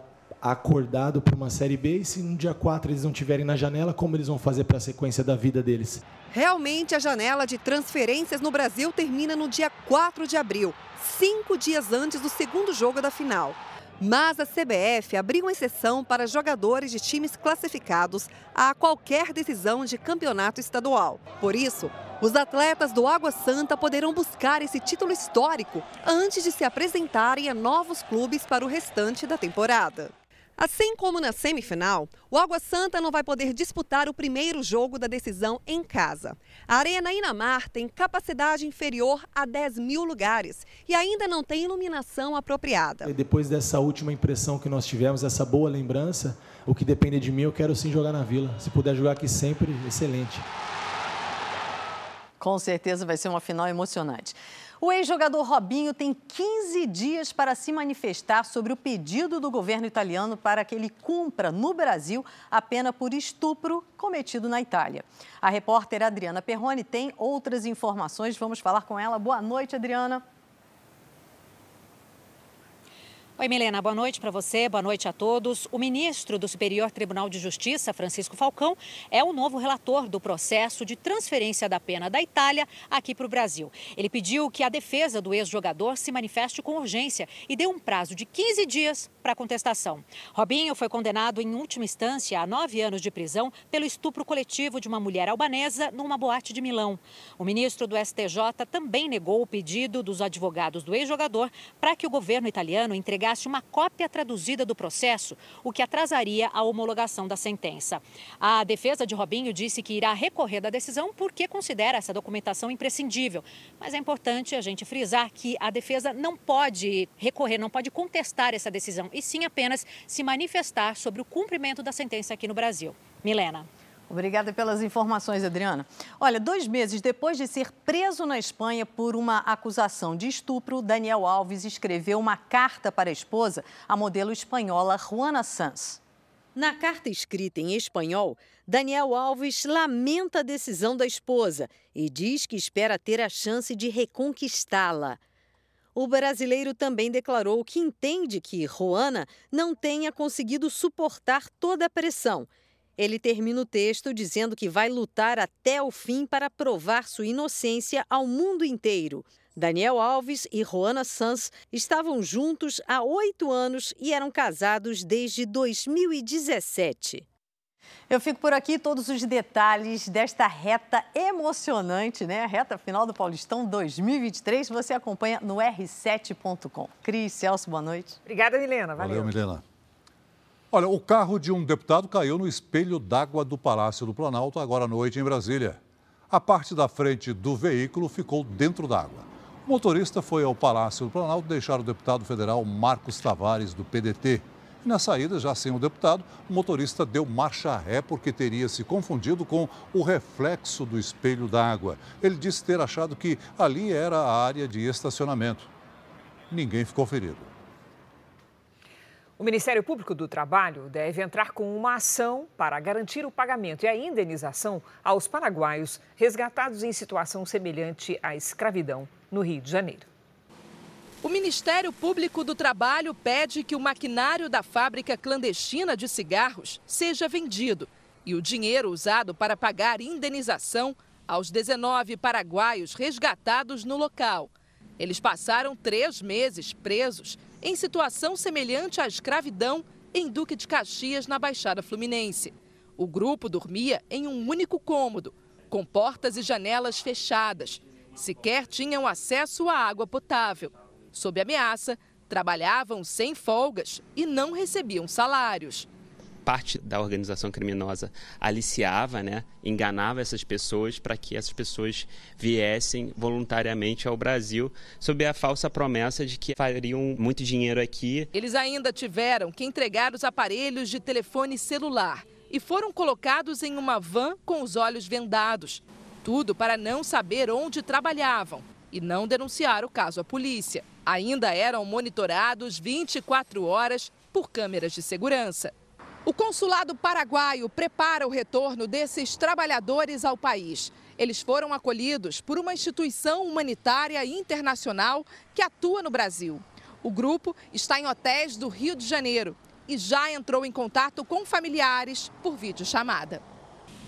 acordado para uma Série B e se no dia 4 eles não tiverem na janela, como eles vão fazer para a sequência da vida deles? Realmente, a janela de transferências no Brasil termina no dia 4 de abril, cinco dias antes do segundo jogo da final. Mas a CBF abriu exceção para jogadores de times classificados a qualquer decisão de campeonato estadual. Por isso, os atletas do Água Santa poderão buscar esse título histórico antes de se apresentarem a novos clubes para o restante da temporada. Assim como na semifinal, o Água Santa não vai poder disputar o primeiro jogo da decisão em casa. A Arena Inamar tem capacidade inferior a 10 mil lugares e ainda não tem iluminação apropriada. E depois dessa última impressão que nós tivemos, essa boa lembrança, o que depende de mim, eu quero sim jogar na Vila. Se puder jogar aqui sempre, excelente. Com certeza vai ser uma final emocionante. O ex-jogador Robinho tem 15 dias para se manifestar sobre o pedido do governo italiano para que ele cumpra no Brasil a pena por estupro cometido na Itália. A repórter Adriana Perrone tem outras informações. Vamos falar com ela. Boa noite, Adriana. Oi, Milena, boa noite para você, boa noite a todos. O ministro do Superior Tribunal de Justiça, Francisco Falcão, é o novo relator do processo de transferência da pena da Itália aqui para o Brasil. Ele pediu que a defesa do ex-jogador se manifeste com urgência e deu um prazo de 15 dias para contestação. Robinho foi condenado em última instância a nove anos de prisão pelo estupro coletivo de uma mulher albanesa numa boate de Milão. O ministro do STJ também negou o pedido dos advogados do ex-jogador para que o governo italiano entregasse entregasse uma cópia traduzida do processo, o que atrasaria a homologação da sentença. A defesa de Robinho disse que irá recorrer da decisão porque considera essa documentação imprescindível. Mas é importante a gente frisar que a defesa não pode recorrer, não pode contestar essa decisão, e sim apenas se manifestar sobre o cumprimento da sentença aqui no Brasil. Milena. Obrigada pelas informações, Adriana. Olha, dois meses depois de ser preso na Espanha por uma acusação de estupro, Daniel Alves escreveu uma carta para a esposa, a modelo espanhola Juana Sanz. Na carta escrita em espanhol, Daniel Alves lamenta a decisão da esposa e diz que espera ter a chance de reconquistá-la. O brasileiro também declarou que entende que Juana não tenha conseguido suportar toda a pressão ele termina o texto dizendo que vai lutar até o fim para provar sua inocência ao mundo inteiro. Daniel Alves e Juana Sanz estavam juntos há oito anos e eram casados desde 2017. Eu fico por aqui, todos os detalhes desta reta emocionante, né? A reta final do Paulistão 2023, você acompanha no r7.com. Cris, Celso, boa noite. Obrigada, Milena. Valeu, Valeu Milena. Olha, o carro de um deputado caiu no espelho d'água do Palácio do Planalto agora à noite em Brasília. A parte da frente do veículo ficou dentro d'água. O motorista foi ao Palácio do Planalto deixar o deputado federal Marcos Tavares, do PDT. E na saída, já sem o deputado, o motorista deu marcha ré porque teria se confundido com o reflexo do espelho d'água. Ele disse ter achado que ali era a área de estacionamento. Ninguém ficou ferido. O Ministério Público do Trabalho deve entrar com uma ação para garantir o pagamento e a indenização aos paraguaios resgatados em situação semelhante à escravidão no Rio de Janeiro. O Ministério Público do Trabalho pede que o maquinário da fábrica clandestina de cigarros seja vendido e o dinheiro usado para pagar indenização aos 19 paraguaios resgatados no local. Eles passaram três meses presos em situação semelhante à escravidão em Duque de Caxias, na Baixada Fluminense. O grupo dormia em um único cômodo, com portas e janelas fechadas. Sequer tinham acesso à água potável. Sob ameaça, trabalhavam sem folgas e não recebiam salários parte da organização criminosa aliciava, né, enganava essas pessoas para que essas pessoas viessem voluntariamente ao Brasil sob a falsa promessa de que fariam muito dinheiro aqui. Eles ainda tiveram que entregar os aparelhos de telefone celular e foram colocados em uma van com os olhos vendados. Tudo para não saber onde trabalhavam e não denunciar o caso à polícia. Ainda eram monitorados 24 horas por câmeras de segurança. O consulado paraguaio prepara o retorno desses trabalhadores ao país. Eles foram acolhidos por uma instituição humanitária internacional que atua no Brasil. O grupo está em hotéis do Rio de Janeiro e já entrou em contato com familiares por videochamada.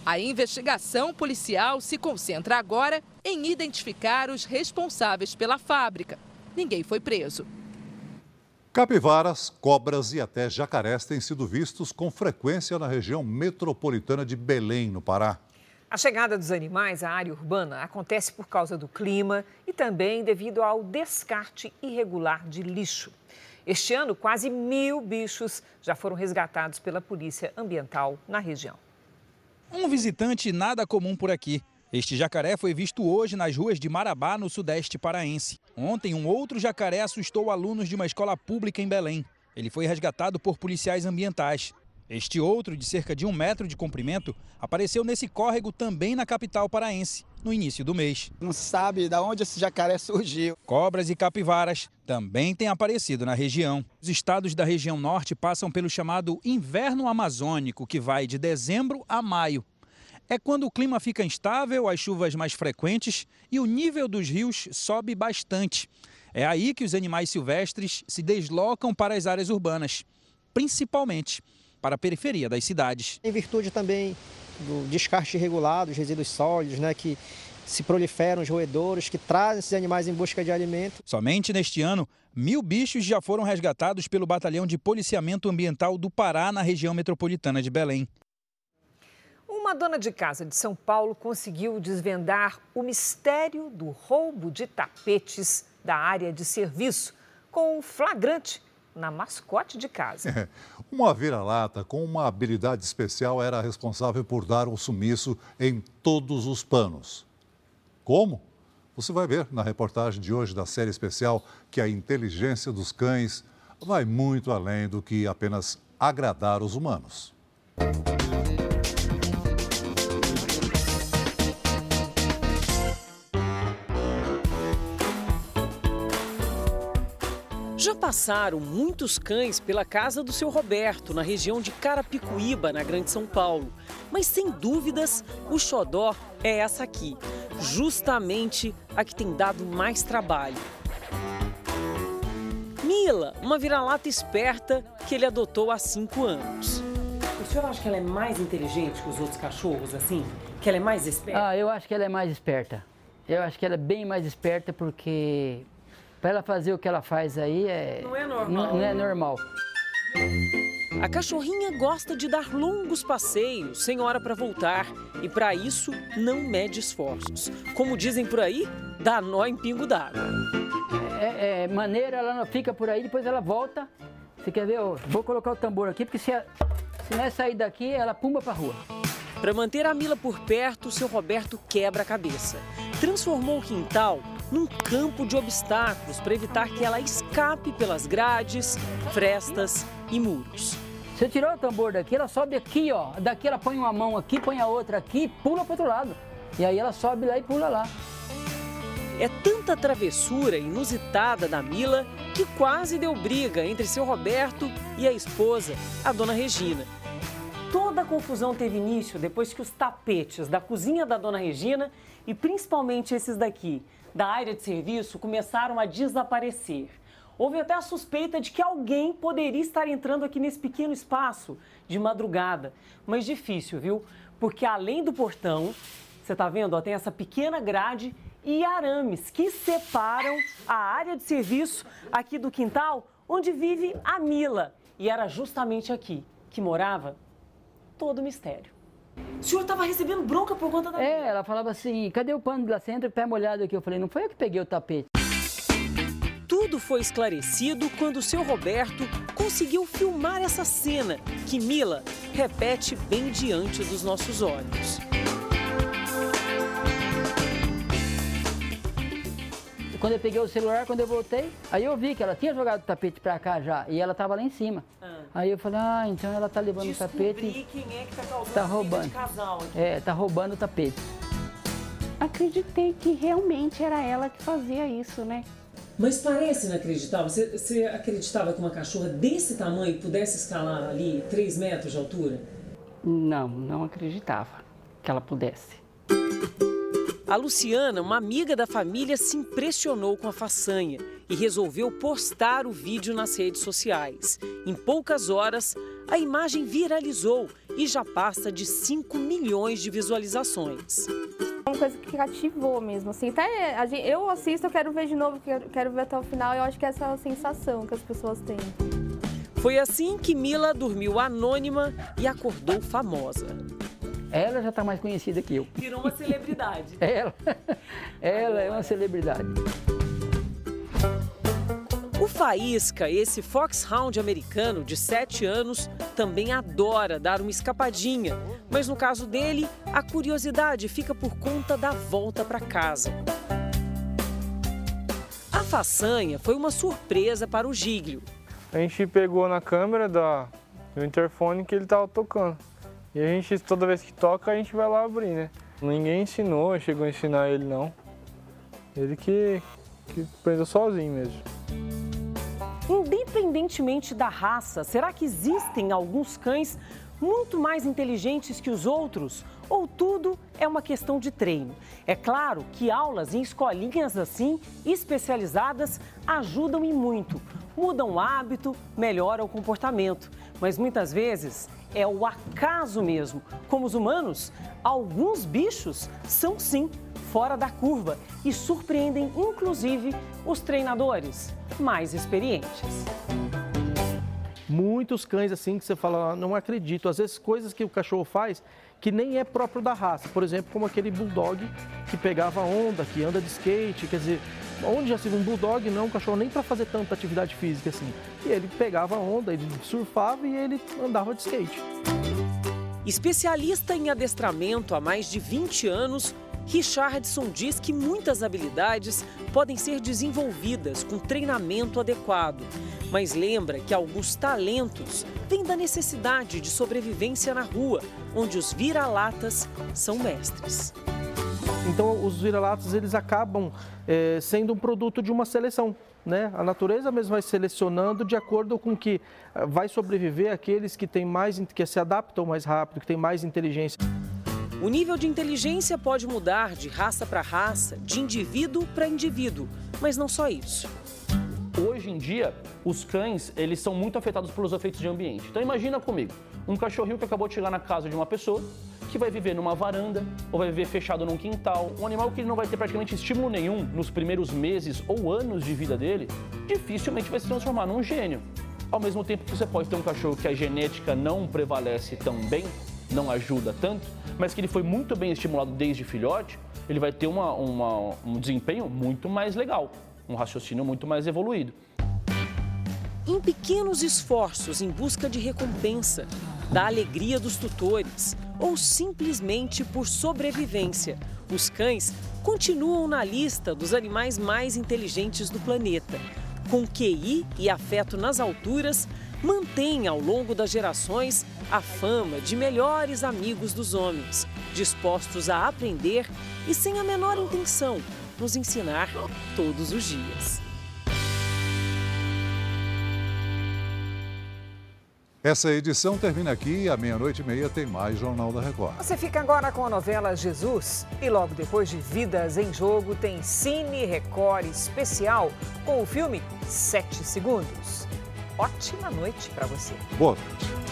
A investigação policial se concentra agora em identificar os responsáveis pela fábrica. Ninguém foi preso. Capivaras, cobras e até jacarés têm sido vistos com frequência na região metropolitana de Belém, no Pará. A chegada dos animais à área urbana acontece por causa do clima e também devido ao descarte irregular de lixo. Este ano, quase mil bichos já foram resgatados pela Polícia Ambiental na região. Um visitante nada comum por aqui. Este jacaré foi visto hoje nas ruas de Marabá, no sudeste paraense. Ontem, um outro jacaré assustou alunos de uma escola pública em Belém. Ele foi resgatado por policiais ambientais. Este outro, de cerca de um metro de comprimento, apareceu nesse córrego também na capital paraense, no início do mês. Não se sabe de onde esse jacaré surgiu. Cobras e capivaras também têm aparecido na região. Os estados da região norte passam pelo chamado inverno amazônico, que vai de dezembro a maio. É quando o clima fica instável, as chuvas mais frequentes e o nível dos rios sobe bastante. É aí que os animais silvestres se deslocam para as áreas urbanas, principalmente para a periferia das cidades. Em virtude também do descarte irregular dos resíduos sólidos, né, que se proliferam os roedores, que trazem esses animais em busca de alimento. Somente neste ano, mil bichos já foram resgatados pelo Batalhão de Policiamento Ambiental do Pará, na região metropolitana de Belém. Uma dona de casa de São Paulo conseguiu desvendar o mistério do roubo de tapetes da área de serviço com um flagrante na mascote de casa. <laughs> uma vira-lata com uma habilidade especial era responsável por dar um sumiço em todos os panos. Como? Você vai ver na reportagem de hoje da série especial que a inteligência dos cães vai muito além do que apenas agradar os humanos. Passaram muitos cães pela casa do seu Roberto, na região de Carapicuíba, na Grande São Paulo. Mas sem dúvidas, o xodó é essa aqui, justamente a que tem dado mais trabalho. Mila, uma vira-lata esperta que ele adotou há cinco anos. O senhor acha que ela é mais inteligente que os outros cachorros, assim? Que ela é mais esperta? Ah, eu acho que ela é mais esperta. Eu acho que ela é bem mais esperta porque para ela fazer o que ela faz aí é. Não é normal. Não, não é normal. A cachorrinha gosta de dar longos passeios, sem hora para voltar, e para isso não mede esforços. Como dizem por aí, dá nó em pingo d'água. É, é, maneira, ela não fica por aí, depois ela volta. Você quer ver? Vou colocar o tambor aqui, porque se, se não é sair daqui, ela pumba para rua. Para manter a Mila por perto, seu Roberto quebra a cabeça. Transformou o quintal num campo de obstáculos para evitar que ela escape pelas grades, frestas e muros. Você tirou o tambor daqui, ela sobe aqui, ó. Daqui ela põe uma mão aqui, põe a outra aqui, pula para outro lado. E aí ela sobe lá e pula lá. É tanta travessura inusitada da Mila que quase deu briga entre seu Roberto e a esposa, a dona Regina. Toda a confusão teve início depois que os tapetes da cozinha da dona Regina e principalmente esses daqui, da área de serviço, começaram a desaparecer. Houve até a suspeita de que alguém poderia estar entrando aqui nesse pequeno espaço de madrugada. Mas difícil, viu? Porque além do portão, você está vendo, ó, tem essa pequena grade e arames que separam a área de serviço aqui do quintal onde vive a Mila. E era justamente aqui que morava todo o mistério. O senhor estava recebendo bronca por conta da. É, ela falava assim: cadê o pano de lacenta? Pé molhado aqui. Eu falei: não foi eu que peguei o tapete. Tudo foi esclarecido quando o seu Roberto conseguiu filmar essa cena que Mila repete bem diante dos nossos olhos. Quando eu peguei o celular, quando eu voltei, aí eu vi que ela tinha jogado o tapete pra cá já e ela tava lá em cima. Ah. Aí eu falei, ah, então ela tá levando Descobri o tapete. quem é que tá causando tá roubando. casal aqui. É, tá roubando o tapete. Acreditei que realmente era ela que fazia isso, né? Mas parece inacreditável. Você, você acreditava que uma cachorra desse tamanho pudesse escalar ali 3 metros de altura? Não, não acreditava que ela pudesse. A Luciana, uma amiga da família, se impressionou com a façanha e resolveu postar o vídeo nas redes sociais. Em poucas horas, a imagem viralizou e já passa de 5 milhões de visualizações. É uma coisa que cativou mesmo, assim, até eu assisto, eu quero ver de novo, quero ver até o final, eu acho que essa é a sensação que as pessoas têm. Foi assim que Mila dormiu anônima e acordou famosa. Ela já está mais conhecida que eu. Virou uma celebridade. <laughs> ela, ela é uma celebridade. O Faísca, esse foxhound americano de 7 anos, também adora dar uma escapadinha. Mas no caso dele, a curiosidade fica por conta da volta para casa. A façanha foi uma surpresa para o Giglio. A gente pegou na câmera da, do interfone que ele estava tocando. E a gente, toda vez que toca, a gente vai lá abrir, né? Ninguém ensinou, chegou a ensinar ele não. Ele que, que aprendeu sozinho mesmo. Independentemente da raça, será que existem alguns cães muito mais inteligentes que os outros? Ou tudo é uma questão de treino? É claro que aulas em escolinhas assim, especializadas, ajudam e muito. Mudam o hábito, melhoram o comportamento. Mas muitas vezes é o acaso mesmo. Como os humanos, alguns bichos são sim fora da curva e surpreendem inclusive os treinadores mais experientes. Muitos cães assim que você fala, ah, não acredito. Às vezes coisas que o cachorro faz que nem é próprio da raça. Por exemplo, como aquele bulldog que pegava onda, que anda de skate, quer dizer, onde já se viu um bulldog não um cachorro nem para fazer tanta atividade física assim. E ele pegava onda, ele surfava e ele andava de skate. Especialista em adestramento há mais de 20 anos, Richardson diz que muitas habilidades podem ser desenvolvidas com treinamento adequado, mas lembra que alguns talentos vêm da necessidade de sobrevivência na rua, onde os vira-latas são mestres. Então, os vira-latas eles acabam é, sendo um produto de uma seleção. Né? A natureza mesmo vai selecionando de acordo com que eh, vai sobreviver aqueles que têm mais que se adaptam mais rápido, que têm mais inteligência. O nível de inteligência pode mudar de raça para raça, de indivíduo para indivíduo, mas não só isso. Hoje em dia, os cães, eles são muito afetados pelos efeitos de ambiente. Então imagina comigo, um cachorrinho que acabou de chegar na casa de uma pessoa, que vai viver numa varanda ou vai viver fechado num quintal, um animal que não vai ter praticamente estímulo nenhum nos primeiros meses ou anos de vida dele, dificilmente vai se transformar num gênio. Ao mesmo tempo que você pode ter um cachorro que a genética não prevalece tão bem, não ajuda tanto, mas que ele foi muito bem estimulado desde filhote, ele vai ter uma, uma, um desempenho muito mais legal, um raciocínio muito mais evoluído. Em pequenos esforços em busca de recompensa, da alegria dos tutores ou simplesmente por sobrevivência, os cães continuam na lista dos animais mais inteligentes do planeta. Com QI e afeto nas alturas, mantém ao longo das gerações a fama de melhores amigos dos homens, dispostos a aprender e sem a menor intenção nos ensinar todos os dias. Essa edição termina aqui e à meia-noite e meia tem mais Jornal da Record. Você fica agora com a novela Jesus e logo depois de Vidas em Jogo tem Cine Record especial com o filme Sete Segundos. Ótima noite para você. Boa noite.